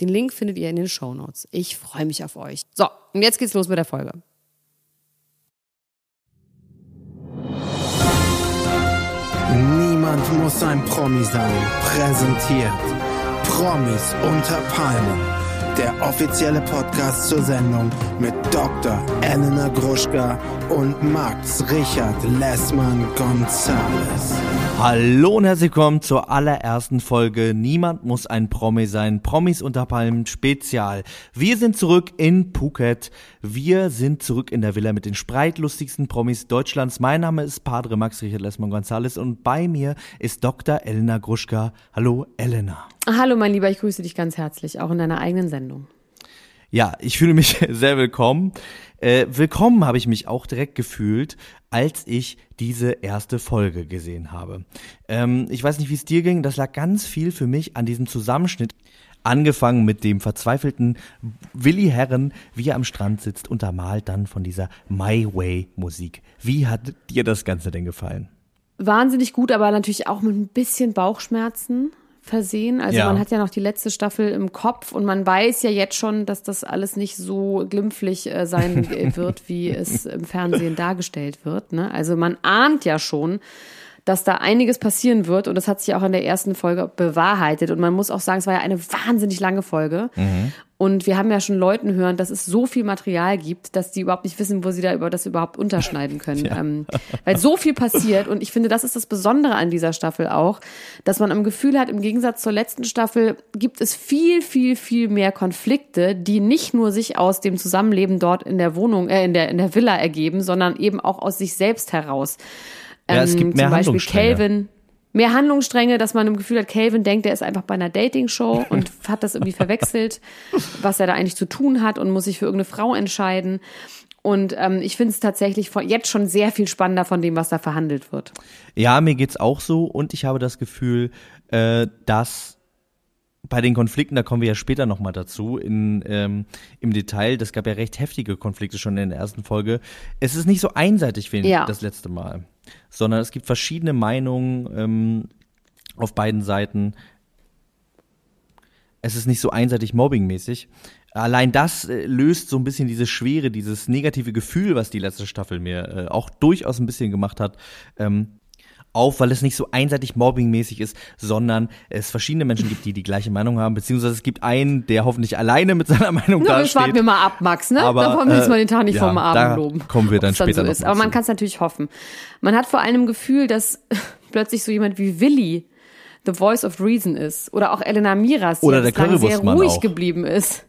Den Link findet ihr in den Show Notes. Ich freue mich auf euch. So, und jetzt geht's los mit der Folge. Niemand muss ein Promi sein. Präsentiert Promis unter Palmen der offizielle Podcast zur Sendung mit Dr. Elena Gruschka und Max Richard Lessmann Gonzales. Hallo und herzlich willkommen zur allerersten Folge Niemand muss ein Promi sein. Promis unter Palmen Spezial. Wir sind zurück in Phuket. Wir sind zurück in der Villa mit den spreitlustigsten Promis Deutschlands. Mein Name ist Padre Max Richard Lessmann Gonzales und bei mir ist Dr. Elena Gruschka. Hallo Elena. Hallo mein Lieber, ich grüße dich ganz herzlich, auch in deiner eigenen Sendung. Ja, ich fühle mich sehr willkommen. Äh, willkommen habe ich mich auch direkt gefühlt, als ich diese erste Folge gesehen habe. Ähm, ich weiß nicht, wie es dir ging, das lag ganz viel für mich an diesem Zusammenschnitt. Angefangen mit dem verzweifelten Willi Herren, wie er am Strand sitzt, untermalt dann von dieser My Way Musik. Wie hat dir das Ganze denn gefallen? Wahnsinnig gut, aber natürlich auch mit ein bisschen Bauchschmerzen versehen. Also ja. man hat ja noch die letzte Staffel im Kopf und man weiß ja jetzt schon, dass das alles nicht so glimpflich äh, sein wird, wie es im Fernsehen dargestellt wird. Ne? Also man ahnt ja schon, dass da einiges passieren wird und das hat sich auch in der ersten Folge bewahrheitet und man muss auch sagen, es war ja eine wahnsinnig lange Folge mhm. und wir haben ja schon Leuten hören, dass es so viel Material gibt, dass die überhaupt nicht wissen, wo sie da über das überhaupt unterschneiden können, ja. ähm, weil so viel passiert und ich finde, das ist das Besondere an dieser Staffel auch, dass man am Gefühl hat, im Gegensatz zur letzten Staffel gibt es viel, viel, viel mehr Konflikte, die nicht nur sich aus dem Zusammenleben dort in der Wohnung, äh, in der in der Villa ergeben, sondern eben auch aus sich selbst heraus. Ja, es gibt ähm, mehr zum Beispiel Calvin. Mehr Handlungsstränge, dass man im Gefühl hat, Calvin denkt, er ist einfach bei einer Dating-Show und hat das irgendwie verwechselt, was er da eigentlich zu tun hat und muss sich für irgendeine Frau entscheiden. Und ähm, ich finde es tatsächlich jetzt schon sehr viel spannender von dem, was da verhandelt wird. Ja, mir geht's auch so und ich habe das Gefühl, äh, dass bei den Konflikten, da kommen wir ja später nochmal dazu, in, ähm, im Detail, das gab ja recht heftige Konflikte schon in der ersten Folge. Es ist nicht so einseitig wie ja. das letzte Mal sondern es gibt verschiedene Meinungen ähm, auf beiden Seiten. Es ist nicht so einseitig mobbingmäßig. Allein das äh, löst so ein bisschen diese Schwere, dieses negative Gefühl, was die letzte Staffel mir äh, auch durchaus ein bisschen gemacht hat, ähm, auf, weil es nicht so einseitig mobbingmäßig ist, sondern es verschiedene Menschen gibt, die die gleiche Meinung haben, beziehungsweise es gibt einen, der hoffentlich alleine mit seiner Meinung da steht. warten wir mal ab, Max, ne? Aber, da wollen wir jetzt mal den Tag nicht ja, vom Abend loben. kommen wir dann später dann so. Aber man kann es natürlich hoffen. Man hat vor allem ein Gefühl, dass plötzlich so jemand wie Willi the voice of reason ist. Oder auch Elena Miras, die Oder der sehr ruhig auch. geblieben ist.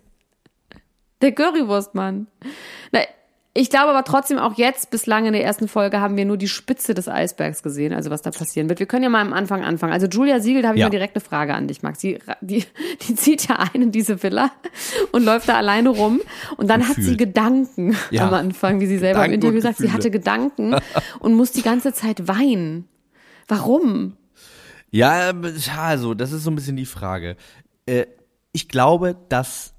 Der Currywurstmann. Na, ich glaube aber trotzdem auch jetzt, bislang in der ersten Folge, haben wir nur die Spitze des Eisbergs gesehen, also was da passieren wird. Wir können ja mal am Anfang anfangen. Also Julia Siegel, da habe ich ja. mal direkt eine Frage an dich, Max. Die, die, die zieht ja ein in diese Villa und läuft da alleine rum. Und dann Gefühl. hat sie Gedanken ja. am Anfang, wie sie selber Gedanken im Interview sagt. Sie hatte Gedanken und muss die ganze Zeit weinen. Warum? Ja, also, das ist so ein bisschen die Frage. Äh, ich glaube, dass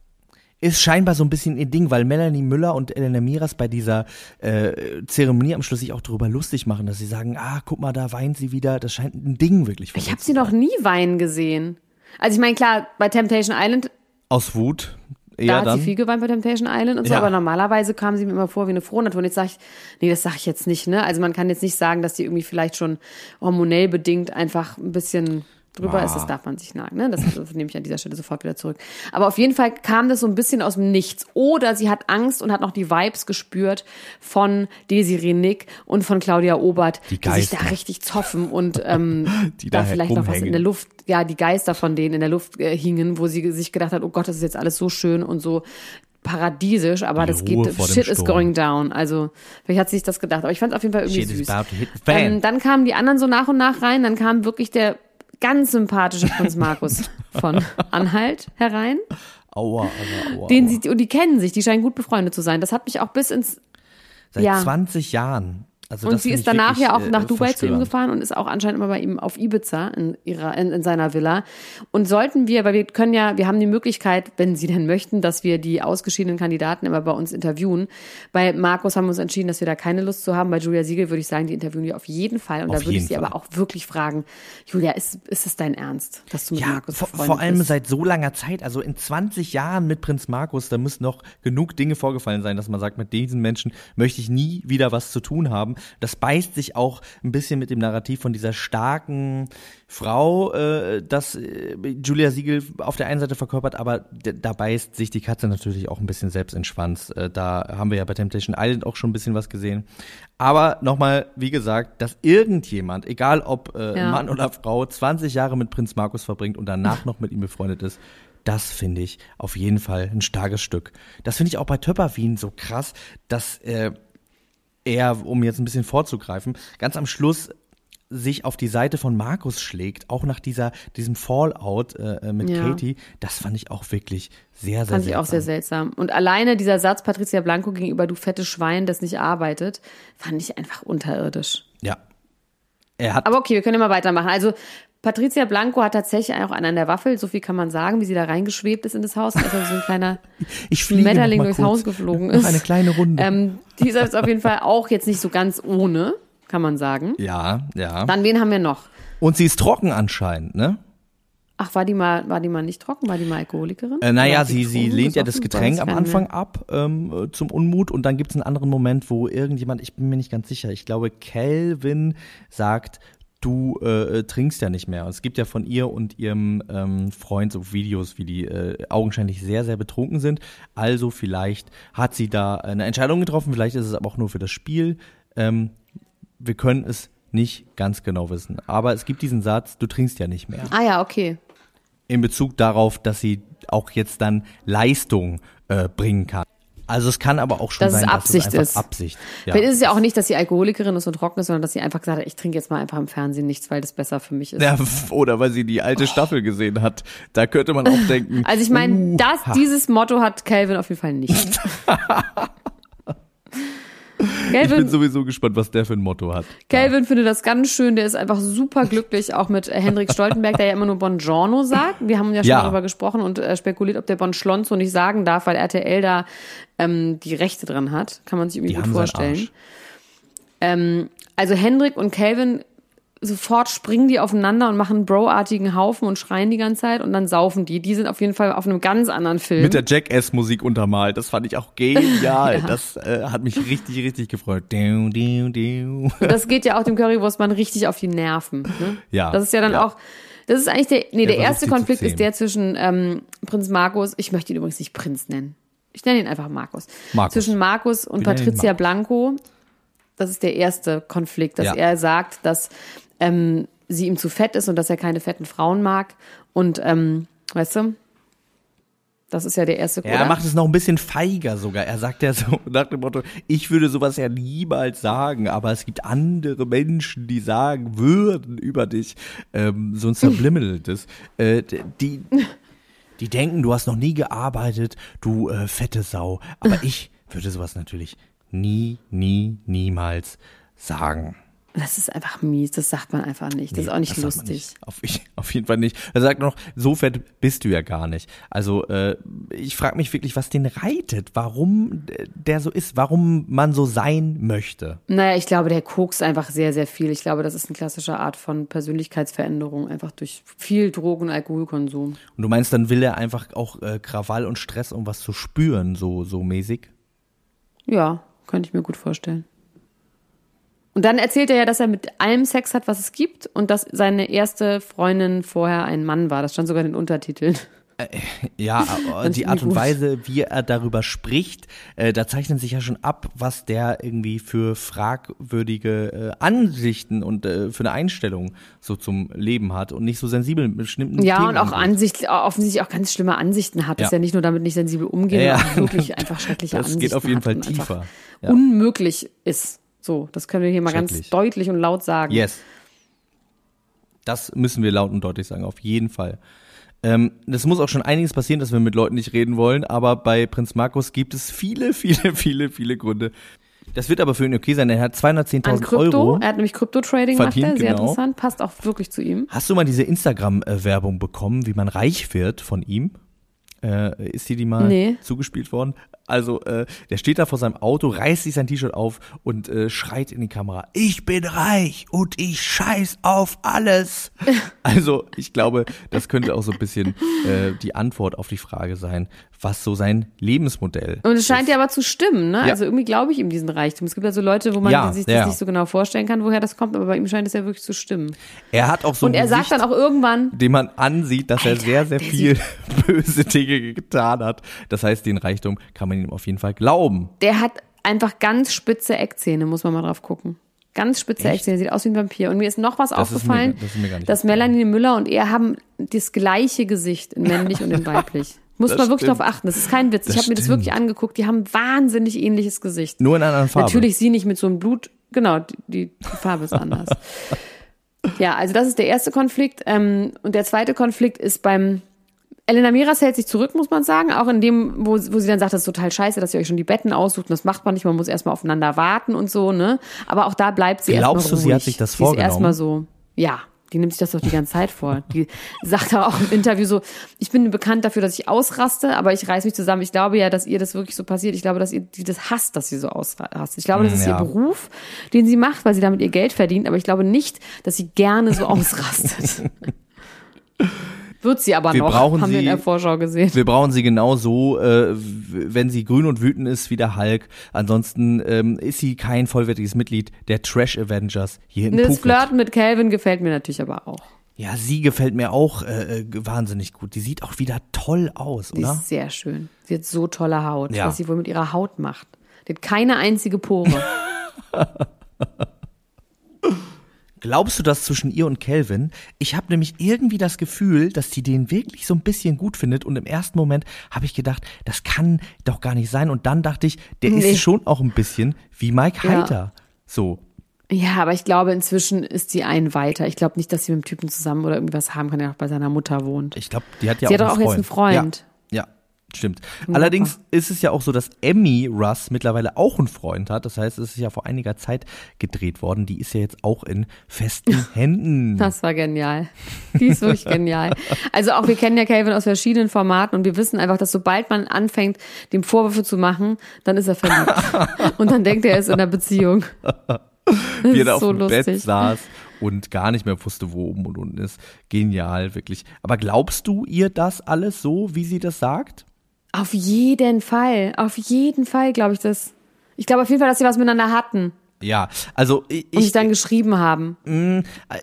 ist scheinbar so ein bisschen ihr Ding, weil Melanie Müller und Elena Miras bei dieser äh, Zeremonie am Schluss sich auch darüber lustig machen, dass sie sagen, ah, guck mal, da weint sie wieder. Das scheint ein Ding wirklich. Ich habe sie noch nie weinen gesehen. Also ich meine, klar, bei Temptation Island. Aus Wut. Eher da hat dann. sie viel geweint bei Temptation Island und so, ja. aber normalerweise kam sie mir immer vor wie eine frohe Natur. Und jetzt sage ich, nee, das sage ich jetzt nicht, ne? Also man kann jetzt nicht sagen, dass die irgendwie vielleicht schon hormonell bedingt einfach ein bisschen drüber ah. ist, das darf man sich nagen. Ne? Das, nehme ich an dieser Stelle sofort wieder zurück. Aber auf jeden Fall kam das so ein bisschen aus dem Nichts. Oder sie hat Angst und hat noch die Vibes gespürt von Desiree Nick und von Claudia Obert, die, die sich da richtig zoffen und ähm, da, da vielleicht noch was in der Luft, ja, die Geister von denen in der Luft äh, hingen, wo sie sich gedacht hat, oh Gott, das ist jetzt alles so schön und so paradiesisch, aber Die das Ruhe geht, shit is going down. Also, vielleicht hat sie sich das gedacht, aber ich fand es auf jeden Fall irgendwie Shit süß. Ähm, dann kamen die anderen so nach und nach rein, dann kam wirklich der ganz sympathische Prinz Markus von Anhalt herein. Aua, aua, aua. Den sie, und die kennen sich, die scheinen gut befreundet zu sein. Das hat mich auch bis ins Seit ja. 20 Jahren. Also und sie ist danach wirklich, ja auch äh, nach Dubai zu ihm gefahren und ist auch anscheinend immer bei ihm auf Ibiza in ihrer in, in seiner Villa. Und sollten wir, weil wir können ja, wir haben die Möglichkeit, wenn Sie denn möchten, dass wir die ausgeschiedenen Kandidaten immer bei uns interviewen. Bei Markus haben wir uns entschieden, dass wir da keine Lust zu haben. Bei Julia Siegel würde ich sagen, die interviewen wir auf jeden Fall. Und Auf da würde ich sie Fall. aber auch wirklich fragen, Julia, ist, ist es dein Ernst, dass du mit Ja, Markus vor, vor allem bist? seit so langer Zeit, also in 20 Jahren mit Prinz Markus, da müssen noch genug Dinge vorgefallen sein, dass man sagt, mit diesen Menschen möchte ich nie wieder was zu tun haben. Das beißt sich auch ein bisschen mit dem Narrativ von dieser starken Frau, äh, das äh, Julia Siegel auf der einen Seite verkörpert, aber da beißt sich die Katze natürlich auch ein bisschen selbst in den Schwanz. Äh, da haben wir ja bei Temptation Island auch schon ein bisschen was gesehen. Aber nochmal, wie gesagt, dass irgendjemand, egal ob äh, Ja. Mann oder Frau, 20 Jahre mit Prinz Markus verbringt und danach noch mit ihm befreundet ist, das finde ich auf jeden Fall ein starkes Stück. Das finde ich auch bei Töpperwien so krass, dass äh, er, um jetzt ein bisschen vorzugreifen, ganz am Schluss sich auf die Seite von Markus schlägt, auch nach dieser diesem Fallout äh, mit Ja. Katie, das fand ich auch wirklich sehr, sehr Fand ich auch sehr seltsam. Und alleine dieser Satz Patricia Blanco gegenüber du fettes Schwein, das nicht arbeitet, fand ich einfach unterirdisch. Ja. Er hat Aber okay, wir können immer weitermachen. Also Patricia Blanco hat tatsächlich auch einen an der Waffel, so viel kann man sagen, wie sie da reingeschwebt ist in das Haus, als so ein kleiner ich Schmetterling durchs kurz. Haus geflogen Noch ist. Eine kleine Runde. Ähm, dieser ist auf jeden Fall auch jetzt nicht so ganz ohne, kann man sagen. ja, ja. Dann wen haben wir noch? Und sie ist trocken anscheinend, ne? Ach, war die mal, war die mal nicht trocken? War die mal Alkoholikerin? Äh, naja, sie, sie lehnt ja das? Getränk am Anfang mehr. ab ähm, äh, zum Unmut und dann gibt's einen anderen Moment, wo irgendjemand, ich bin mir nicht ganz sicher, ich glaube Calvin sagt, du äh, trinkst ja nicht mehr. Es gibt ja von ihr und ihrem ähm, Freund so Videos, wie die äh, augenscheinlich sehr, sehr betrunken sind. Also vielleicht hat sie da eine Entscheidung getroffen, vielleicht ist es aber auch nur für das Spiel. Ähm, wir können es nicht ganz genau wissen. Aber es gibt diesen Satz, du trinkst ja nicht mehr Ah ja, okay. in Bezug darauf, dass sie auch jetzt dann Leistung äh, bringen kann. Also es kann aber auch schon Dass es sein, Absicht dass es einfach ist. Absicht. Ja. Vielleicht ist es ja auch nicht, dass sie Alkoholikerin ist und trocken ist, sondern dass sie einfach gesagt hat, ich trinke jetzt mal einfach im Fernsehen nichts, weil das besser für mich ist. Ja, oder weil sie die alte Staffel gesehen hat. Da könnte man auch denken. Also ich meine, uh, das, dieses Motto hat Calvin auf jeden Fall nicht. Ich bin Calvin, sowieso gespannt, was der für ein Motto hat. Calvin findet das ganz schön, der ist einfach super glücklich, auch mit äh, Hendrik Stoltenberg, der ja immer nur Bongiorno sagt. Wir haben ja schon Ja. darüber gesprochen und äh, spekuliert, ob der Bonschlonzo nicht sagen darf, weil RTL da ähm, die Rechte dran hat. Kann man sich irgendwie Die gut vorstellen. Ähm, also Hendrik und Calvin, sofort springen die aufeinander und machen einen Bro-artigen Haufen und schreien die ganze Zeit und dann saufen die. Die sind auf jeden Fall auf einem ganz anderen Film. Mit der Jackass-Musik untermalt. Das fand ich auch genial. Das äh, hat mich richtig, richtig gefreut. Das geht ja auch dem Currywurstmann richtig auf die Nerven. Ne? Ja, Das ist ja dann ja. auch. Das ist eigentlich der. Nee, Der der erste Konflikt ist der zwischen ähm, Prinz Markus. Ich möchte ihn übrigens nicht Prinz nennen. Ich nenne ihn einfach Markus. Markus. Zwischen Markus und Patricia Markus. Blanco. Das ist der erste Konflikt, dass Ja. er sagt, dass ähm, sie ihm zu fett ist und dass er keine fetten Frauen mag. Und ähm, weißt du, das ist ja der erste. Ja, er macht es noch ein bisschen feiger sogar. Er sagt ja so nach dem Motto, ich würde sowas ja niemals sagen, aber es gibt andere Menschen, die sagen würden über dich, ähm, so ein Subliminal-das, äh, die, die denken, du hast noch nie gearbeitet, du äh, fette Sau. Aber ich würde sowas natürlich nie, nie, niemals sagen. Das ist einfach mies. Das sagt man einfach nicht. Das ist auch nicht lustig. Nicht. Auf, auf jeden Fall nicht. Er sagt noch, so fett bist du ja gar nicht. Also äh, ich frage mich wirklich, was den reitet, warum der so ist, warum man so sein möchte. Naja, ich glaube, der kokst einfach sehr, sehr viel. Ich glaube, das ist eine klassische Art von Persönlichkeitsveränderung, einfach durch viel Drogen- und Alkoholkonsum. Und du meinst, dann will er einfach auch äh, Krawall und Stress, um was zu spüren, so, so mäßig? Ja, könnte ich mir gut vorstellen. Und dann erzählt er ja, dass er mit allem Sex hat, was es gibt und dass seine erste Freundin vorher ein Mann war. Das stand sogar in den Untertiteln. ja, die Art und Weise, wie er darüber spricht, äh, da zeichnet sich ja schon ab, was der irgendwie für fragwürdige äh, Ansichten und äh, für eine Einstellung so zum Leben hat und nicht so sensibel mit bestimmten Ja, Themen und auch Ansicht, offensichtlich auch ganz schlimme Ansichten hat, ja. dass er nicht nur damit nicht sensibel umgeht, ja, ja. wirklich einfach schreckliche das Ansichten geht auf jeden Fall tiefer. Ja. Unmöglich ist. So, das können wir hier mal ganz deutlich und laut sagen. Yes. Das müssen wir laut und deutlich sagen, auf jeden Fall. Ähm, das muss auch schon einiges passieren, dass wir mit Leuten nicht reden wollen, aber bei Prinz Markus gibt es viele, viele, viele, viele Gründe. Das wird aber für ihn okay sein. Er hat 210.000 Euro. Er hat nämlich Krypto-Trading macht er, sehr genau. interessant, passt auch wirklich zu ihm. Hast du mal diese Instagram-Werbung bekommen, wie man reich wird von ihm? Äh, ist dir die mal nee. zugespielt worden? Also, äh, der steht da vor seinem Auto, reißt sich sein T-Shirt auf und äh, schreit in die Kamera, ich bin reich und ich scheiß auf alles. also, ich glaube, das könnte auch so ein bisschen äh, die Antwort auf die Frage sein, was so sein Lebensmodell Und es scheint ist. ja aber zu stimmen, ne? Ja. Also irgendwie glaube ich ihm diesen Reichtum. Es gibt ja so Leute, wo man Ja, sich das ja. nicht so genau vorstellen kann, woher das kommt, aber bei ihm scheint es ja wirklich zu stimmen. Er hat auch so Und ein er sagt Gesicht, dann auch irgendwann, dem man ansieht, dass er Alter, sehr, sehr der viel böse Dinge getan hat. Das heißt, den Reichtum kann man ihm auf jeden Fall glauben. der hat einfach ganz spitze Eckzähne, muss man mal drauf gucken. Ganz spitze Echt? Eckzähne, sieht aus wie ein Vampir. Und mir ist noch was Das mir- aufgefallen, das ist mir nicht dass. Melanie Müller und er haben das gleiche Gesicht in männlich und in weiblich. Muss Das man wirklich stimmt. drauf achten. Das ist kein Witz. Das ich habe mir das wirklich angeguckt. Die haben ein wahnsinnig ähnliches Gesicht. Nur in einer anderen Farbe. Natürlich sie nicht mit so einem Blut. Genau, die, die, die Farbe ist anders. ja, also das ist der erste Konflikt. Ähm, und der zweite Konflikt ist beim Elena Miras hält sich zurück, muss man sagen, auch in dem, wo, wo sie dann sagt, das ist total scheiße, dass ihr euch schon die Betten aussucht und das macht man nicht, man muss erstmal aufeinander warten und so, ne? Aber auch da bleibt sie Glaubst erstmal du, ruhig. sie hat sich das Die vorgenommen? ist erstmal so, ja, die nimmt sich das doch die ganze Zeit vor. Die sagt auch im Interview so, ich bin bekannt dafür, dass ich ausraste, aber ich reiß mich zusammen. Ich glaube ja, dass ihr das wirklich so passiert. Ich glaube, dass ihr die das hasst, dass sie so ausrastet. Ich glaube, das Mm, ist ja. ihr Beruf, den sie macht, weil sie damit ihr Geld verdient, aber ich glaube nicht, dass sie gerne so ausrastet. Wird sie aber Wir noch, brauchen haben wir in sie- der Vorschau gesehen. Wir brauchen sie genau so, äh, wenn sie grün und wütend ist wie der Hulk. Ansonsten ähm, ist sie kein vollwertiges Mitglied der Trash Avengers hier in Das Phuket. Flirten mit Calvin gefällt mir natürlich aber auch. Ja, sie gefällt mir auch äh, äh, wahnsinnig gut. Die sieht auch wieder toll aus, Die oder? ist sehr schön. Sie hat so tolle Haut, Ja. was sie wohl mit ihrer Haut macht. Die hat keine einzige Pore. Glaubst du das zwischen ihr und Calvin? Ich habe nämlich irgendwie das Gefühl, dass sie den wirklich so ein bisschen gut findet und im ersten Moment habe ich gedacht, das kann doch gar nicht sein und dann dachte ich, der Nee. ist schon auch ein bisschen wie Mike Ja. Heiter. So. ja, aber ich glaube, inzwischen ist sie ein weiter. Ich glaube nicht, dass sie mit dem Typen zusammen oder irgendwas haben kann, der auch bei seiner Mutter wohnt. Ich glaube, die hat ja Sie auch hat einen auch jetzt einen Freund. Ja, stimmt. Allerdings ist es ja auch so, dass Emmy Russ mittlerweile auch einen Freund hat. Das heißt, es ist ja vor einiger Zeit gedreht worden. Die ist ja jetzt auch in festen Händen. Das war genial. Die ist wirklich genial. Also auch wir kennen ja Calvin aus verschiedenen Formaten und wir wissen einfach, dass sobald man anfängt, dem Vorwürfe zu machen, dann ist er verliebt. und dann denkt er, er ist in einer Beziehung. Das wie er da auf so dem lustig. Bett saß und gar nicht mehr wusste, wo oben und unten ist. Genial, wirklich. Aber glaubst du ihr das alles so, wie sie das sagt? Auf jeden Fall. Auf jeden Fall glaube ich das. Ich glaube auf jeden Fall, dass sie was miteinander hatten Ja, also ich, und sich ich, dann geschrieben haben.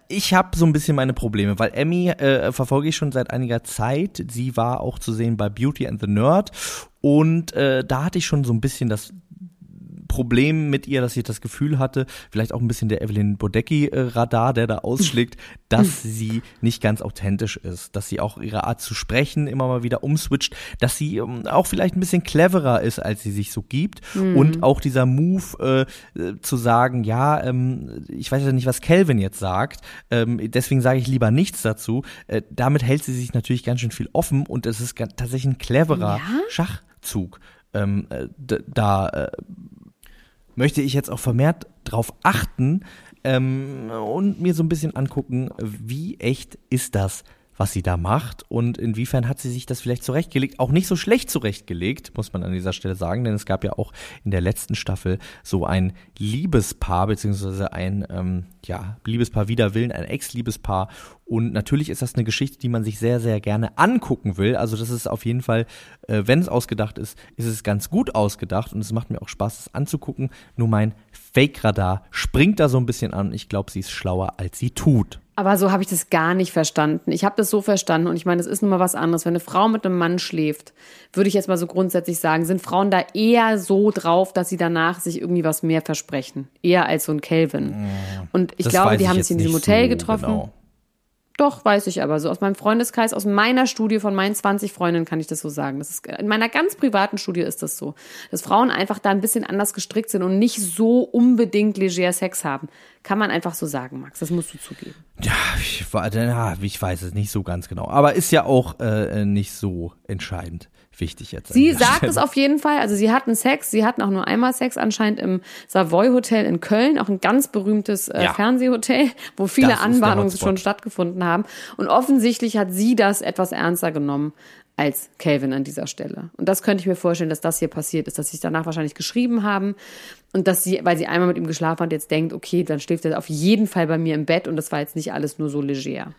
ich habe so ein bisschen meine Probleme, weil Emmy äh, verfolge ich schon seit einiger Zeit. Sie war auch zu sehen bei Beauty and the Nerd und äh, da hatte ich schon so ein bisschen das Problem mit ihr, dass ich das Gefühl hatte, vielleicht auch ein bisschen der Evelyn Bodecki-Radar, der da ausschlägt, dass sie nicht ganz authentisch ist, dass sie auch ihre Art zu sprechen immer mal wieder umswitcht, dass sie ähm, auch vielleicht ein bisschen cleverer ist, als sie sich so gibt und auch dieser Move äh, äh, zu sagen, ja, ähm, ich weiß ja nicht, was Calvin jetzt sagt, ähm, deswegen sage ich lieber nichts dazu, äh, damit hält sie sich natürlich ganz schön viel offen und es ist tatsächlich ein cleverer Ja? Schachzug. Ähm, äh, da äh, möchte ich jetzt auch vermehrt drauf achten ähm, und mir so ein bisschen angucken, wie echt ist das, was sie da macht und inwiefern hat sie sich das vielleicht zurechtgelegt. Auch nicht so schlecht zurechtgelegt, muss man an dieser Stelle sagen, denn es gab ja auch in der letzten Staffel so ein Liebespaar, beziehungsweise ein, ähm, ja, Liebespaar wider Willen, ein Ex-Liebespaar. Und natürlich ist das eine Geschichte, die man sich sehr, sehr gerne angucken will. Also das ist auf jeden Fall, äh, wenn es ausgedacht ist, ist es ganz gut ausgedacht und es macht mir auch Spaß, es anzugucken. Nur mein Fake-Radar springt da so ein bisschen an. Ich glaube, sie ist schlauer, als sie tut. Aber so habe ich das gar nicht verstanden. Ich habe das so verstanden und ich meine, es ist nun mal was anderes. Wenn eine Frau mit einem Mann schläft, würde ich jetzt mal so grundsätzlich sagen, sind Frauen da eher so drauf, dass sie danach sich irgendwie was mehr versprechen. Eher als so ein Kelvin. Und ich das glaube, die haben sich in diesem Hotel so getroffen. Genau. Doch, weiß ich aber. So aus meinem Freundeskreis, aus meiner Studie von meinen 20 Freundinnen kann ich das so sagen. Das ist, in meiner ganz privaten Studie ist das so. Dass Frauen einfach da ein bisschen anders gestrickt sind und nicht so unbedingt leger Sex haben. Kann man einfach so sagen, Max. Das musst du zugeben. Ja, ich, ich weiß es nicht so ganz genau. Aber ist ja auch äh, nicht so entscheidend wichtig jetzt. Sie sagt Stelle. es auf jeden Fall. Also sie hatten Sex, sie hatten auch nur einmal Sex anscheinend im Savoy Hotel in Köln, auch ein ganz berühmtes äh, ja. Fernsehhotel, wo viele Anbahnungen schon stattgefunden haben. Und offensichtlich hat sie das etwas ernster genommen als Calvin an dieser Stelle. Und das könnte ich mir vorstellen, dass das hier passiert ist, dass sie es danach wahrscheinlich geschrieben haben und dass sie, weil sie einmal mit ihm geschlafen hat, jetzt denkt, okay, dann schläft er auf jeden Fall bei mir im Bett und das war jetzt nicht alles nur so leger.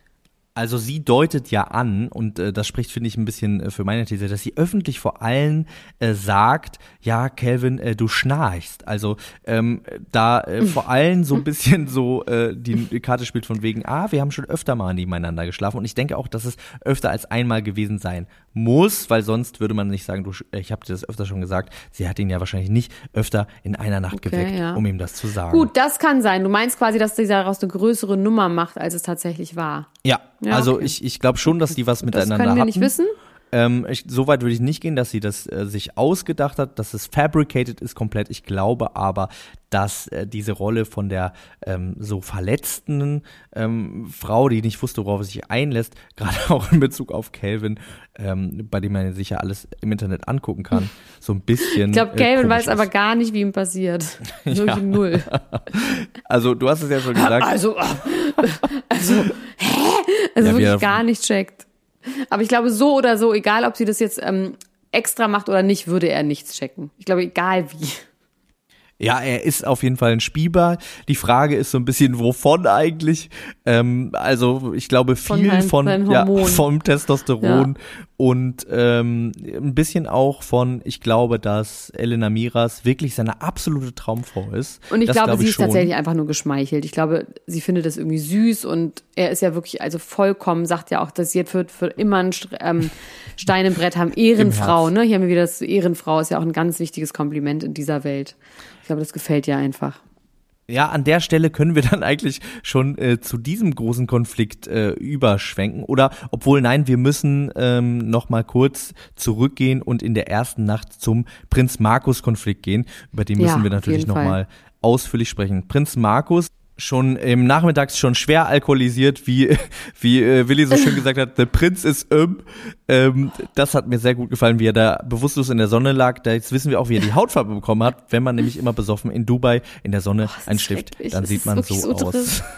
Also sie deutet ja an, und äh, das spricht, finde ich, ein bisschen äh, für meine These, dass sie öffentlich vor allen äh, sagt, ja, Calvin, äh, du schnarchst. Also ähm, da äh, vor allen so ein bisschen so äh, die Karte spielt von wegen, ah, wir haben schon öfter mal nebeneinander geschlafen. Und ich denke auch, dass es öfter als einmal gewesen sein muss, weil sonst würde man nicht sagen, du, ich habe dir das öfter schon gesagt, sie hat ihn ja wahrscheinlich nicht öfter in einer Nacht okay, geweckt, ja. um ihm das zu sagen. Gut, das kann sein. Du meinst quasi, dass sie daraus eine größere Nummer macht, als es tatsächlich war. Ja, ja, also okay. ich, ich glaube schon, dass die was miteinander haben. Das können wir hatten. nicht wissen. Ähm, ich, so weit würde ich nicht gehen, dass sie das äh, sich ausgedacht hat, dass es fabricated ist komplett. Ich glaube aber, dass äh, diese Rolle von der ähm, so verletzten ähm, Frau, die nicht wusste, worauf sie sich einlässt, gerade auch in Bezug auf Calvin, ähm, bei dem man sich ja alles im Internet angucken kann, so ein bisschen. Ich glaube, Calvin äh, weiß ist. aber gar nicht, wie ihm passiert. Wirklich ja. null. Also du hast es ja schon gesagt. Also, also, hä? Also ja, wirklich gar nicht checkt. Aber ich glaube, so oder so, egal ob sie das jetzt ähm, extra macht oder nicht, würde er nichts checken. Ich glaube, egal wie. Ja, er ist auf jeden Fall ein Spieber. Die Frage ist so ein bisschen, wovon eigentlich? Ähm, also ich glaube viel von, von ja, vom Testosteron ja. und ähm, ein bisschen auch von, ich glaube, dass Elena Miras wirklich seine absolute Traumfrau ist. Und ich das glaube, glaube sie ist tatsächlich einfach nur geschmeichelt. Ich glaube, sie findet das irgendwie süß und er ist ja wirklich, also vollkommen, sagt ja auch, dass sie für, für immer ein ähm, Stein im Brett haben. Ehrenfrau, ne? Hier haben wir wieder das Ehrenfrau, ist ja auch ein ganz wichtiges Kompliment in dieser Welt glaube, das gefällt dir einfach. Ja, an der Stelle können wir dann eigentlich schon äh, zu diesem großen Konflikt äh, überschwenken. Oder, obwohl, nein, wir müssen ähm, noch mal kurz zurückgehen und in der ersten Nacht zum Prinz Markus-Konflikt gehen. Über den müssen ja, wir natürlich noch Fall. mal ausführlich sprechen. Prinz Markus schon im Nachmittags schon schwer alkoholisiert, wie, wie äh, Willi so schön gesagt hat, der Prinz ist um. Ähm, das hat mir sehr gut gefallen, wie er da bewusstlos in der Sonne lag. Da jetzt wissen wir auch, wie er die Hautfarbe bekommen hat. Wenn man nämlich immer besoffen in Dubai in der Sonne oh, einschläft, dann sieht man so, so aus.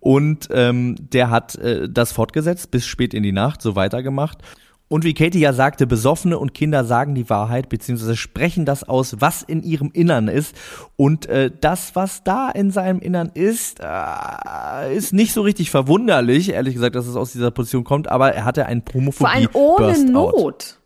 Und ähm, der hat äh, das fortgesetzt bis spät in die Nacht, so weitergemacht. Und wie Katie ja sagte, Besoffene und Kinder sagen die Wahrheit, beziehungsweise sprechen das aus, was in ihrem Innern ist. Und äh, das, was da in seinem Innern ist, äh, ist nicht so richtig verwunderlich, ehrlich gesagt, dass es aus dieser Position kommt, aber er hatte einen Promophobie Vor allem ohne Not.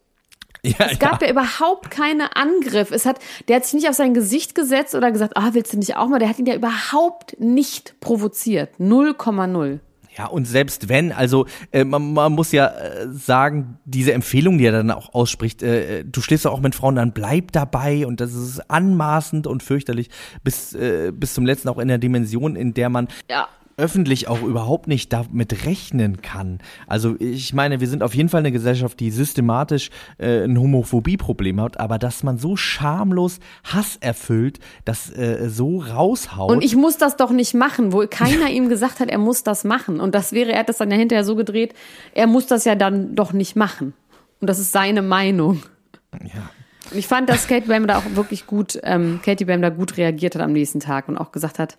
Ja, es gab ja. ja. überhaupt keinen Angriff. Es hat, der hat sich nicht auf sein Gesicht gesetzt oder gesagt, ah, willst du nicht auch mal? Der hat ihn ja überhaupt nicht provoziert. 0,0. Ja, und selbst wenn, also äh, man, man muss ja äh, sagen, diese Empfehlung, die er dann auch ausspricht, äh, du stehst ja auch mit Frauen, dann bleib dabei und das ist anmaßend und fürchterlich bis, äh, bis zum letzten auch in der Dimension, in der man ja öffentlich auch überhaupt nicht damit rechnen kann. Also ich meine, wir sind auf jeden Fall eine Gesellschaft, die systematisch äh, ein Homophobie-Problem hat, aber dass man so schamlos Hass erfüllt, das äh, so raushaut. Und ich muss das doch nicht machen, wo keiner ihm gesagt hat, er muss das machen. Und das wäre, er hat das dann ja hinterher so gedreht, er muss das ja dann doch nicht machen. Und das ist seine Meinung. Ja. Und ich fand, dass Kate Bam da auch wirklich gut, ähm, Katie Bam da gut reagiert hat am nächsten Tag und auch gesagt hat,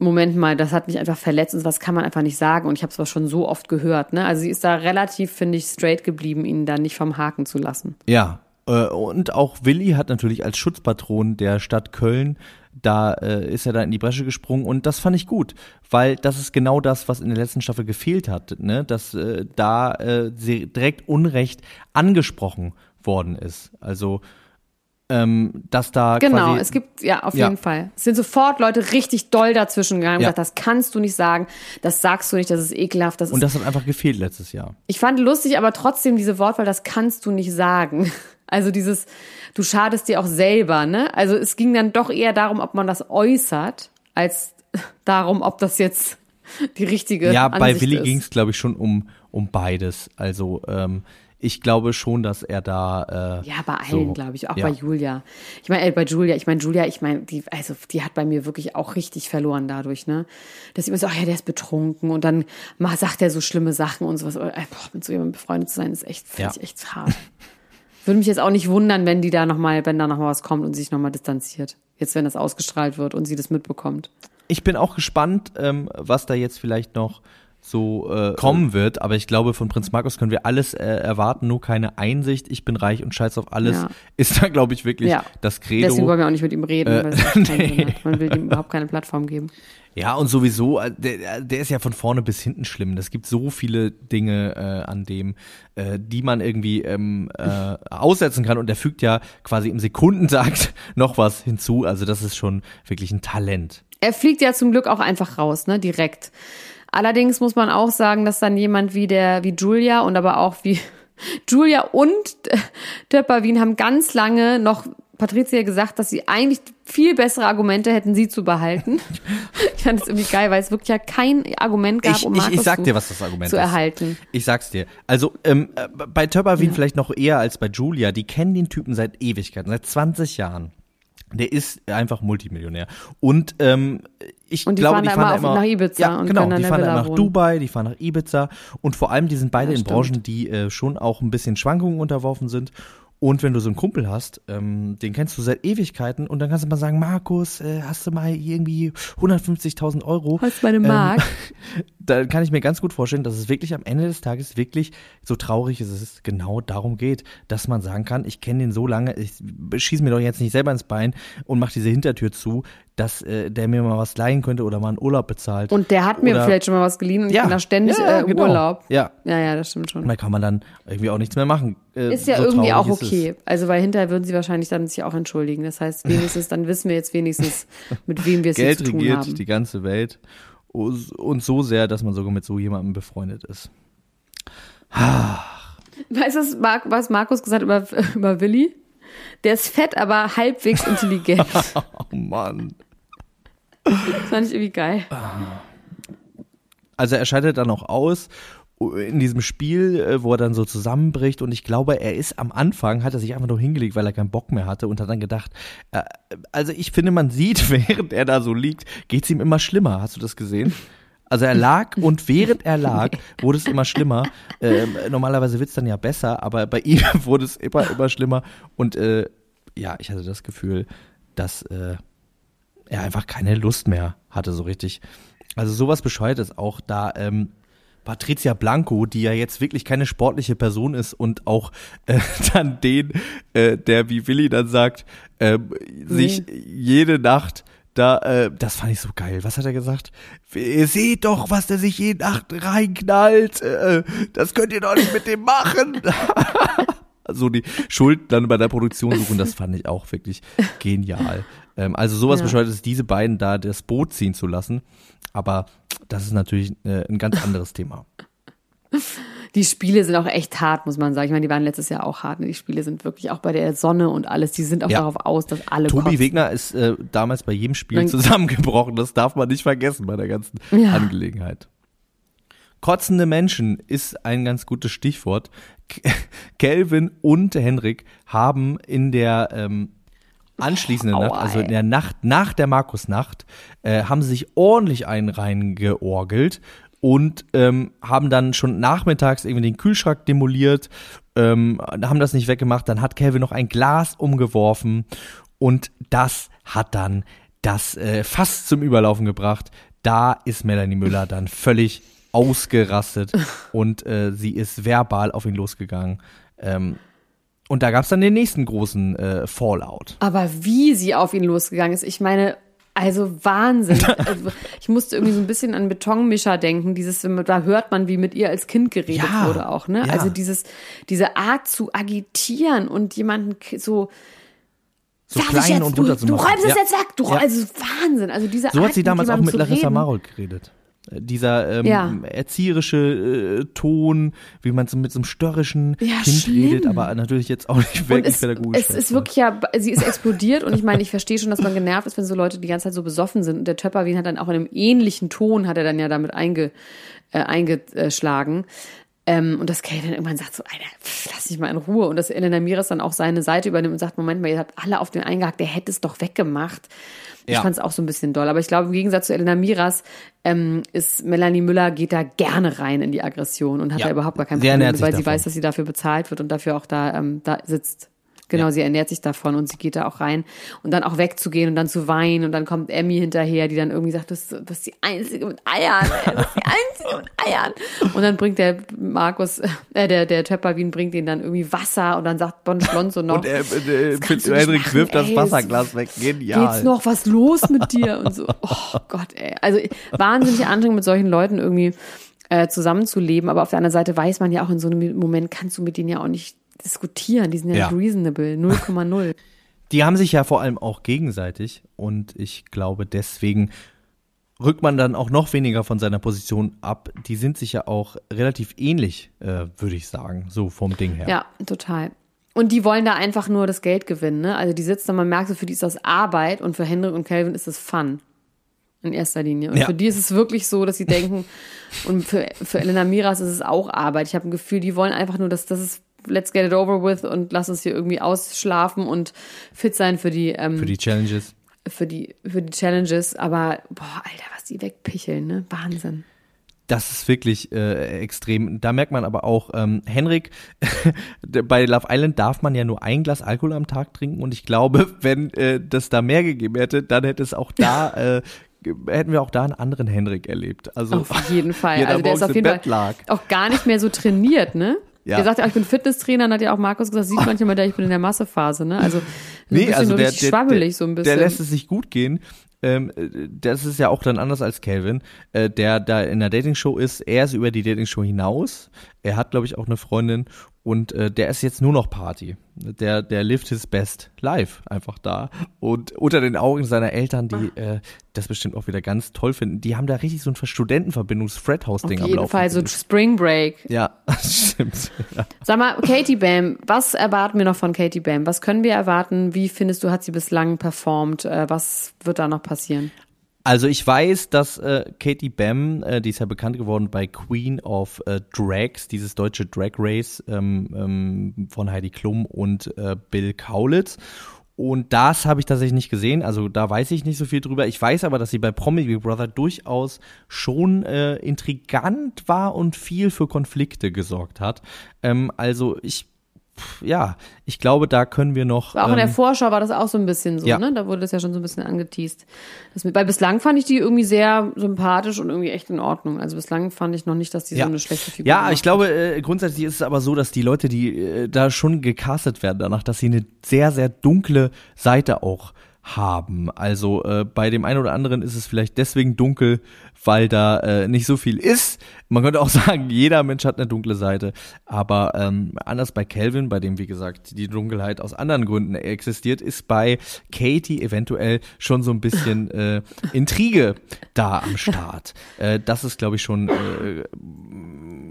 Moment mal, das hat mich einfach verletzt und was kann man einfach nicht sagen. Und ich habe es schon so oft gehört. Ne? Also sie ist da relativ, finde ich, straight geblieben, ihn da nicht vom Haken zu lassen. Ja, äh, und auch Willi hat natürlich als Schutzpatron der Stadt Köln da äh, ist er da in die Bresche gesprungen und das fand ich gut, weil das ist genau das, was in der letzten Staffel gefehlt hat, ne? dass äh, da direkt Unrecht angesprochen worden ist. Also ähm, dass da genau es gibt ja auf ja. jeden Fall. Es sind sofort Leute richtig doll dazwischen gegangen ja. und gesagt das kannst du nicht sagen das sagst du nicht das ist ekelhaft das und das hat einfach gefehlt letztes Jahr. Ich fand lustig aber trotzdem diese Wortwahl das kannst du nicht sagen. Also dieses du schadest dir auch selber ne? Also es ging dann doch eher darum ob man das äußert als darum ob das jetzt die richtige ja bei Willi ging es glaube ich schon um um beides. Also ähm, ich glaube schon, dass er da. Äh, ja, bei allen, so, glaube ich, auch ja. bei Julia. Ich meine, äh, bei Julia, ich meine, Julia, ich meine, die, also die hat bei mir wirklich auch richtig verloren dadurch, ne? Dass sie immer so, ach ja, der ist betrunken und dann mal sagt er so schlimme Sachen und sowas. Äh, boah, mit so jemandem befreundet zu sein, ist echt, ja. ich echt hart. Würde mich jetzt auch nicht wundern, wenn die da nochmal, wenn da nochmal was kommt und sich nochmal distanziert. Jetzt, wenn das ausgestrahlt wird und sie das mitbekommt. Ich bin auch gespannt, ähm, was da jetzt vielleicht noch so äh, kommen wird. Aber ich glaube, von Prinz Markus können wir alles äh, erwarten, nur keine Einsicht. Ich bin reich und scheiß auf alles. Ja. Ist da, glaube ich, wirklich ja. das Credo. Deswegen wollen wir auch nicht mit ihm reden, äh, weil nee. man will ihm überhaupt keine Plattform geben. Ja, und sowieso, äh, der, der ist ja von vorne bis hinten schlimm. Es gibt so viele Dinge äh, an dem, äh, die man irgendwie ähm, äh, aussetzen kann. Und der fügt ja quasi im Sekundentakt noch was hinzu. Also das ist schon wirklich ein Talent. Er fliegt ja zum Glück auch einfach raus, ne? Direkt. Allerdings muss man auch sagen, dass dann jemand wie der, wie Julia und aber auch wie Julia und Töpperwien haben ganz lange noch Patricia gesagt, dass sie eigentlich viel bessere Argumente hätten, sie zu behalten. ich fand das irgendwie geil, weil es wirklich ja kein Argument gab, ich, um Markus ich, ich sag dir, was das Argument zu ist. erhalten. Ich sag's dir. Also ähm, äh, bei Töpperwien ja. vielleicht noch eher als bei Julia. Die kennen den Typen seit Ewigkeiten, seit 20 Jahren. Der ist einfach Multimillionär. Und ähm, ich und die glaube, fahren die fahren immer, nach Ibiza ja, und genau, die fahren nach wohnen. Dubai, die fahren nach Ibiza und vor allem, die sind beide ja, in Branchen, die äh, schon auch ein bisschen Schwankungen unterworfen sind und wenn du so einen Kumpel hast, ähm, den kennst du seit Ewigkeiten und dann kannst du mal sagen, Markus, äh, hast du mal irgendwie 150.000 Euro? Hast du meine Mark? Ähm, dann kann ich mir ganz gut vorstellen, dass es wirklich am Ende des Tages wirklich so traurig ist, es genau darum geht, dass man sagen kann, ich kenne den so lange, ich schieße mir doch jetzt nicht selber ins Bein und mache diese Hintertür zu, dass äh, der mir mal was leihen könnte oder mal einen Urlaub bezahlt. Und der hat mir oder, vielleicht schon mal was geliehen und ja, ich bin da ständig ja, äh, genau. Urlaub. Ja. ja, ja, das stimmt schon. Und da kann man dann irgendwie auch nichts mehr machen. Äh, ist ja so irgendwie auch okay. Also weil hinterher würden sie wahrscheinlich dann sich auch entschuldigen. Das heißt, wenigstens dann wissen wir jetzt wenigstens, mit wem wir es Geld zu tun regiert haben. die ganze Welt und so sehr, dass man sogar mit so jemandem befreundet ist. Weißt du, was Markus gesagt über, über Willi? Der ist fett, aber halbwegs intelligent. oh Mann. Das fand ich irgendwie geil. Also er scheidet dann auch aus in diesem Spiel, äh, wo er dann so zusammenbricht und ich glaube, er ist am Anfang, hat er sich einfach nur hingelegt, weil er keinen Bock mehr hatte und hat dann gedacht, äh, also ich finde, man sieht, während er da so liegt, geht es ihm immer schlimmer. Hast du das gesehen? Also er lag und während er lag, wurde es immer schlimmer. Ähm, normalerweise wird's dann ja besser, aber bei ihm wurde es immer, immer schlimmer. Und äh, ja, ich hatte das Gefühl, dass äh, er einfach keine Lust mehr hatte, so richtig. Also sowas bescheuertes auch da. Ähm, Patricia Blanco, die ja jetzt wirklich keine sportliche Person ist und auch äh, dann den, äh, der wie Willi dann sagt, äh, sich nee. jede Nacht da, äh, das fand ich so geil. Was hat er gesagt? Ihr seht doch, was der sich jede Nacht reinknallt. Äh, das könnt ihr doch nicht mit dem machen. so die Schuld dann bei der Produktion suchen, das fand ich auch wirklich genial. Ähm, also sowas ja. bescheuert ist, diese beiden da das Boot ziehen zu lassen. Aber das ist natürlich äh, ein ganz anderes Thema. Die Spiele sind auch echt hart, muss man sagen. Ich meine, die waren letztes Jahr auch hart. Ne? Die Spiele sind wirklich auch bei der Sonne und alles, die sind auch ja. darauf aus, dass alle Tobi kotzen. Wegner ist äh, damals bei jedem Spiel zusammengebrochen. Das darf man nicht vergessen bei der ganzen ja. Angelegenheit. Kotzende Menschen ist ein ganz gutes Stichwort. Kelvin und Henrik haben in der ähm, anschließenden Nacht, also in der Nacht nach der Markusnacht, äh, haben sie sich ordentlich einen reingeorgelt und ähm, haben dann schon nachmittags irgendwie den Kühlschrank demoliert, ähm, haben das nicht weggemacht. Dann hat Kelvin noch ein Glas umgeworfen und das hat dann das äh, fast zum Überlaufen gebracht. Da ist Melanie Müller dann völlig ausgerastet und äh, sie ist verbal auf ihn losgegangen. Ähm, Und da gab es dann den nächsten großen äh, Fallout. Aber wie sie auf ihn losgegangen ist, ich meine, also Wahnsinn. Also ich musste irgendwie so ein bisschen an Betonmischer denken. Dieses, da hört man, wie mit ihr als Kind geredet ja, wurde auch, ne? Ja. Also dieses, diese Art zu agitieren und jemanden so, so klein jetzt, und du, du räumst es ja. jetzt weg. Du, ja. Also Wahnsinn. Also diese so Art, hat sie damals auch mit Larissa Marold geredet dieser ähm, ja. erzieherische äh, Ton, wie man so mit so einem störrischen ja, Kind schlimm. redet, aber natürlich jetzt auch nicht wirklich es, pädagogisch. Es ist wirklich ja, sie ist explodiert und ich meine, ich verstehe schon, dass man genervt ist, wenn so Leute die ganze Zeit so besoffen sind. Und der Töpperwien hat dann auch in einem ähnlichen Ton, hat er dann ja damit einge, äh, eingeschlagen. Ähm, und dass Kay dann irgendwann sagt so, Alter, pff, lass dich mal in Ruhe. Und dass Elena Miras dann auch seine Seite übernimmt und sagt, Moment mal, ihr habt alle auf den eingehakt, der hätte es doch weggemacht. Ich ja. fand es auch so ein bisschen doll. Aber ich glaube, im Gegensatz zu Elena Miras ähm, ist Melanie Müller geht da gerne rein in die Aggression und hat ja. da überhaupt gar kein Problem, weil davon. sie weiß, dass sie dafür bezahlt wird und dafür auch da, ähm, da sitzt. Genau, ja. sie ernährt sich davon und sie geht da auch rein. Und dann auch wegzugehen und dann zu weinen und dann kommt Emmy hinterher, die dann irgendwie sagt, du bist, du bist die Einzige mit Eiern, ey, du bist die Einzige mit Eiern. Und dann bringt der Markus, äh, der, der Töpperwien bringt ihnen dann irgendwie Wasser und dann sagt Bon Schlonzo noch. Und er, äh, Henrik wirft das Wasserglas weg, genial. Geht's noch, was los mit dir? Und so, oh Gott, ey. Also wahnsinnig anstrengend mit solchen Leuten irgendwie äh, zusammenzuleben, aber auf der anderen Seite weiß man ja auch in so einem Moment kannst du mit denen ja auch nicht diskutieren. Die sind ja, ja. reasonable, 0,0. Die haben sich ja vor allem auch gegenseitig und ich glaube, deswegen rückt man dann auch noch weniger von seiner Position ab. Die sind sich ja auch relativ ähnlich, äh, würde ich sagen, so vom Ding her. Ja, total. Und die wollen da einfach nur das Geld gewinnen, ne? Also die sitzen da, man merkt so, für die ist das Arbeit und für Hendrik und Calvin ist es Fun. In erster Linie. Und ja. für die ist es wirklich so, dass sie denken, und für, für Elena Miras ist es auch Arbeit. Ich habe ein Gefühl, die wollen einfach nur, dass das ist let's get it over with und lass uns hier irgendwie ausschlafen und fit sein für die ähm, für die Challenges. Für die für die Challenges, aber boah, Alter, was die wegpicheln, ne? Wahnsinn. Das ist wirklich äh, extrem. Da merkt man aber auch, ähm, Henrik, bei Love Island darf man ja nur ein Glas Alkohol am Tag trinken und ich glaube, wenn äh, das da mehr gegeben hätte, dann hätte es auch da äh, hätten wir auch da einen anderen Henrik erlebt. Also auf jeden Fall. also der ist auf jeden Fall lag. auch gar nicht mehr so trainiert, ne? Ja. Der sagt ja, ich bin Fitnesstrainer, dann hat ja auch Markus gesagt, sieht manchmal da, ich bin in der Massephase, ne? Also, nee, also der, der, schwabbelig so ein bisschen. Der lässt es sich gut gehen. Ähm, das ist ja auch dann anders als Calvin, äh, der da in der Dating-Show ist. Er ist über die Dating-Show hinaus. Er hat, glaube ich, auch eine Freundin und äh, der ist jetzt nur noch Party. Der, der lived his best live einfach da. Und unter den Augen seiner Eltern, die äh, das bestimmt auch wieder ganz toll finden, die haben da richtig so ein Studentenverbindungs-Fred-House-Ding am Laufen. Auf jeden Fall so Spring Break. Ja, stimmt. Ja. Sag mal, Katie Bam, was erwarten wir noch von Katie Bam? Was können wir erwarten? Wie findest du, hat sie bislang performt? Äh, was wird da noch passieren? Also ich weiß, dass äh, Katie Bam, äh, die ist ja bekannt geworden bei Queen of äh, Drags, dieses deutsche Drag Race ähm, ähm, von Heidi Klum und äh, Bill Kaulitz. Und das habe ich tatsächlich nicht gesehen, also da weiß ich nicht so viel drüber. Ich weiß aber, dass sie bei Promi Big Brother durchaus schon äh, intrigant war und viel für Konflikte gesorgt hat. Ähm, also ich ja, ich glaube, da können wir noch. Auch in der ähm, Vorschau war das auch so ein bisschen so, ja. ne? Da wurde das ja schon so ein bisschen angeteased. Das mit, weil bislang fand ich die irgendwie sehr sympathisch und irgendwie echt in Ordnung. Also bislang fand ich noch nicht, dass die ja. so eine schlechte Figur Ja, ich glaube, äh, grundsätzlich ist es aber so, dass die Leute, die äh, da schon gecastet werden danach, dass sie eine sehr, sehr dunkle Seite auch haben. Also äh, bei dem einen oder anderen ist es vielleicht deswegen dunkel, weil da äh, nicht so viel ist. Man könnte auch sagen, jeder Mensch hat eine dunkle Seite. Aber ähm, anders bei Calvin, bei dem, wie gesagt, die Dunkelheit aus anderen Gründen existiert, ist bei Katie eventuell schon so ein bisschen äh, Intrige da am Start. Äh, das ist, glaube ich, schon äh,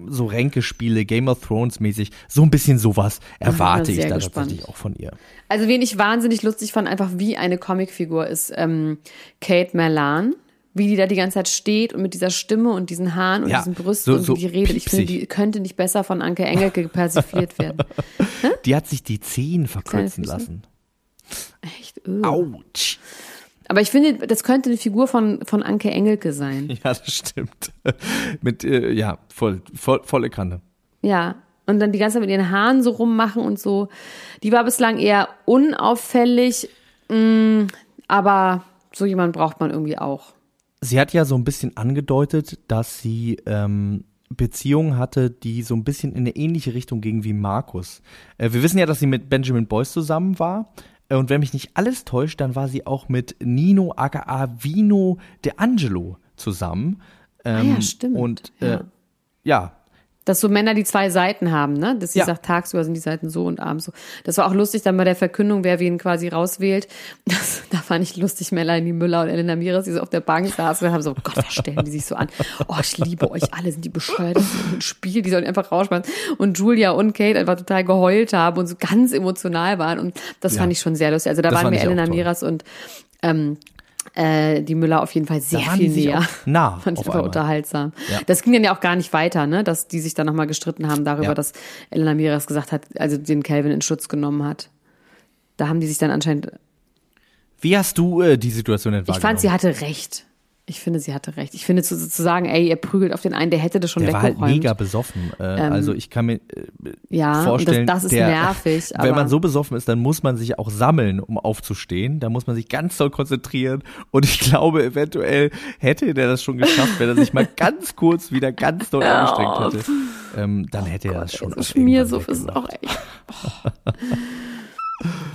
so Ränkespiele, Game of Thrones mäßig, so ein bisschen sowas erwarte ich da gespannt. tatsächlich auch von ihr. Also wen ich wahnsinnig lustig fand, einfach wie eine Comicfigur ist ähm, Kate Merlan wie die da die ganze Zeit steht und mit dieser Stimme und diesen Haaren und ja, diesen Brüsten so, so und wie die redet. Ich finde, die könnte nicht besser von Anke Engelke persifliert werden. die hat sich die Zehen verkürzen lassen. Echt? Ugh. Autsch. Aber ich finde, das könnte eine Figur von, von Anke Engelke sein. Ja, das stimmt. mit, äh, ja, voll, voll, volle Kanne. Ja. Und dann die ganze Zeit mit ihren Haaren so rummachen und so. Die war bislang eher unauffällig, mh, mm, aber so jemand braucht man irgendwie auch sie hat ja so ein bisschen angedeutet, dass sie ähm, Beziehung hatte, die so ein bisschen in eine ähnliche Richtung ging wie Markus. Äh, wir wissen ja, dass sie mit Benjamin Boyce zusammen war. Äh, und wenn mich nicht alles täuscht, dann war sie auch mit Nino aka Vino De Angelo zusammen. Ähm, ah ja, stimmt. Und äh, ja. ja, dass so Männer die zwei Seiten haben, ne? Dass sie ja. sagt, tagsüber sind die Seiten so und abends so. Das war auch lustig dann bei der Verkündung, wer wen quasi rauswählt. Das, da fand ich lustig, Melanie Müller und Elena Miras, die so auf der Bank saßen und haben so, oh Gott, was stellen die sich so an? Oh, ich liebe euch alle, sind die bescheuert, das ist ein Spiel, die sollen einfach rausschmeißen. Und Julia und Kate einfach total geheult haben und so ganz emotional waren. Und das ja. fand ich schon sehr lustig. Also da das waren mir Elena Miras und ähm, äh, die Müller auf jeden Fall sehr viel näher. Nah. Fand ich einmal. unterhaltsam. Ja. Das ging dann ja auch gar nicht weiter, ne? Dass die sich dann nochmal gestritten haben darüber, ja. dass Elena Miras gesagt hat, also den Calvin in Schutz genommen hat. Da haben die sich dann anscheinend. Wie hast du äh, die Situation entwickelt? Ich fand, sie hatte recht. Ich finde, sie hatte recht. Ich finde, zu, zu sagen, ey, ihr prügelt auf den einen, der hätte das schon der weggeräumt. Der war halt mega besoffen. Äh, ähm, also ich kann mir äh, ja, vorstellen, das, das ist der, nervig. wenn man so besoffen ist, dann muss man sich auch sammeln, um aufzustehen. Da muss man sich ganz doll konzentrieren. Und ich glaube, eventuell hätte der das schon geschafft, wenn er sich mal ganz kurz wieder ganz doll angestrengt hätte. Ähm, dann hätte oh er das schon. Das ist mir so, ist auch echt. Oh.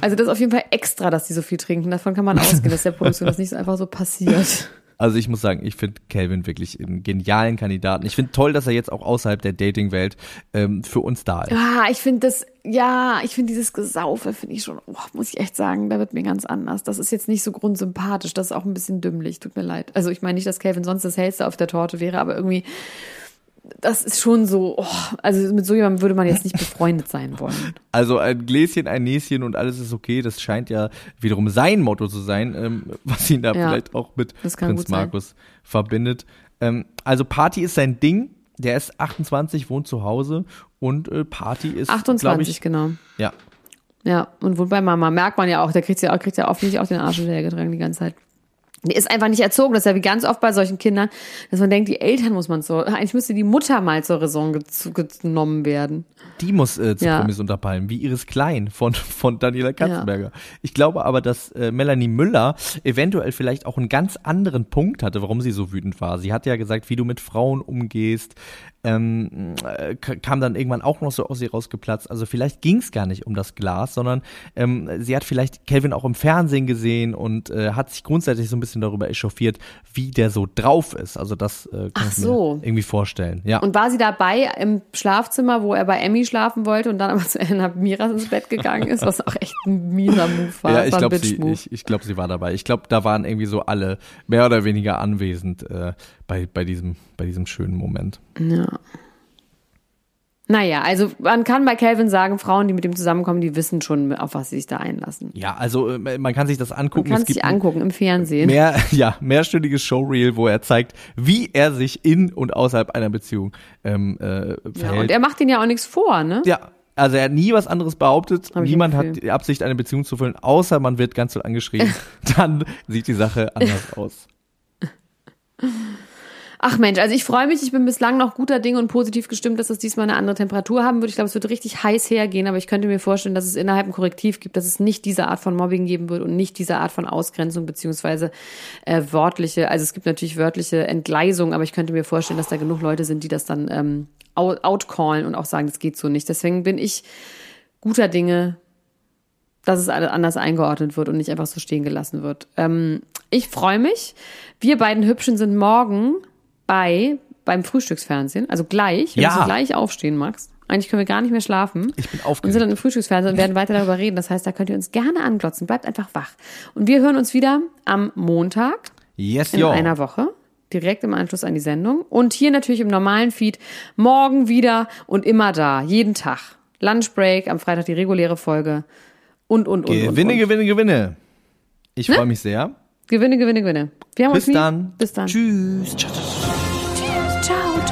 Also das ist auf jeden Fall extra, dass die so viel trinken. Davon kann man ausgehen, dass der Produktion das nicht so einfach so passiert. Also ich muss sagen, ich finde Calvin wirklich einen genialen Kandidaten. Ich finde toll, dass er jetzt auch außerhalb der Dating-Welt ähm, für uns da ist. Ja, ich finde das, ja, ich finde dieses Gesaufe, finde ich schon, oh, muss ich echt sagen, da wird mir ganz anders. Das ist jetzt nicht so grundsympathisch, das ist auch ein bisschen dümmlich, tut mir leid. Also ich meine nicht, dass Calvin sonst das hellste auf der Torte wäre, aber irgendwie das ist schon so, oh, also mit so jemandem würde man jetzt nicht befreundet sein wollen. Also ein Gläschen, ein Näschen und alles ist okay, das scheint ja wiederum sein Motto zu sein, ähm, was ihn da ja, vielleicht auch mit Prinz Markus sein. verbindet. Ähm, also Party ist sein Ding, der ist 28, wohnt zu Hause und äh, Party ist 28, ich, genau. Ja. Ja, und wohnt bei Mama, merkt man ja auch, der kriegt ja auch, kriegt ja offensichtlich auch den Arsch hinterher die ganze Zeit. Die ist einfach nicht erzogen. Das ist ja wie ganz oft bei solchen Kindern, dass man denkt, die Eltern muss man so, eigentlich müsste die Mutter mal zur Raison genommen werden. Die muss äh, zu ja. Promis unterpeilen, wie Iris Klein von, von Daniela Katzenberger. Ja. Ich glaube aber, dass äh, Melanie Müller eventuell vielleicht auch einen ganz anderen Punkt hatte, warum sie so wütend war. Sie hat ja gesagt, wie du mit Frauen umgehst, ähm, äh, kam dann irgendwann auch noch so aus ihr rausgeplatzt. Also vielleicht ging es gar nicht um das Glas, sondern ähm, sie hat vielleicht Kelvin auch im Fernsehen gesehen und äh, hat sich grundsätzlich so ein bisschen darüber echauffiert, wie der so drauf ist. Also das äh, kann ich so. mir irgendwie vorstellen. Ja. Und war sie dabei im Schlafzimmer, wo er bei Emmy schlafen wollte und dann aber zu Elena Miras ins Bett gegangen ist, was auch echt ein mieser Move war. Ja, ich glaube, sie, ich, ich glaub, sie war dabei. Ich glaube, da waren irgendwie so alle mehr oder weniger anwesend äh, bei, bei, diesem, bei diesem schönen Moment. Ja. Naja, also man kann bei Calvin sagen, Frauen, die mit ihm zusammenkommen, die wissen schon, auf was sie sich da einlassen. Ja, also äh, man kann sich das angucken. Man kann es sich angucken im Fernsehen. Mehr, ja, mehrstündiges Showreel, wo er zeigt, wie er sich in und außerhalb einer Beziehung ähm, äh, verhält. Ja, und er macht den ja auch nichts vor, ne? Ja, also er hat nie was anderes behauptet. Niemand hat die Absicht, eine Beziehung zu füllen, außer man wird ganz so angeschrieben. Dann sieht die Sache anders aus. Ach Mensch, also ich freue mich, ich bin bislang noch guter Dinge und positiv gestimmt, dass es diesmal eine andere Temperatur haben wird. Ich glaube, es wird richtig heiß hergehen, aber ich könnte mir vorstellen, dass es innerhalb ein Korrektiv gibt, dass es nicht diese Art von Mobbing geben wird und nicht diese Art von Ausgrenzung beziehungsweise äh, wörtliche, also es gibt natürlich wörtliche Entgleisung, aber ich könnte mir vorstellen, dass da genug Leute sind, die das dann ähm, outcallen und auch sagen, das geht so nicht. Deswegen bin ich guter Dinge, dass es anders eingeordnet wird und nicht einfach so stehen gelassen wird. Ähm, ich freue mich. Wir beiden Hübschen sind morgen bei beim Frühstücksfernsehen, also gleich, wenn ja. du gleich aufstehen magst. Eigentlich können wir gar nicht mehr schlafen. Ich bin aufgeregt. Und sind dann im Frühstücksfernsehen und werden weiter darüber reden. Das heißt, da könnt ihr uns gerne anglotzen. Bleibt einfach wach. Und wir hören uns wieder am Montag. Yes, in yo. einer Woche. Direkt im Anschluss an die Sendung. Und hier natürlich im normalen Feed. Morgen wieder und immer da. Jeden Tag. Lunchbreak, am Freitag die reguläre Folge. Und, und, und. Gewinne, und, und. gewinne, gewinne. Ich ne? freue mich sehr. Gewinne, gewinne, gewinne. Wir haben Bis uns dann. Bis dann. Tschüss. Ciao.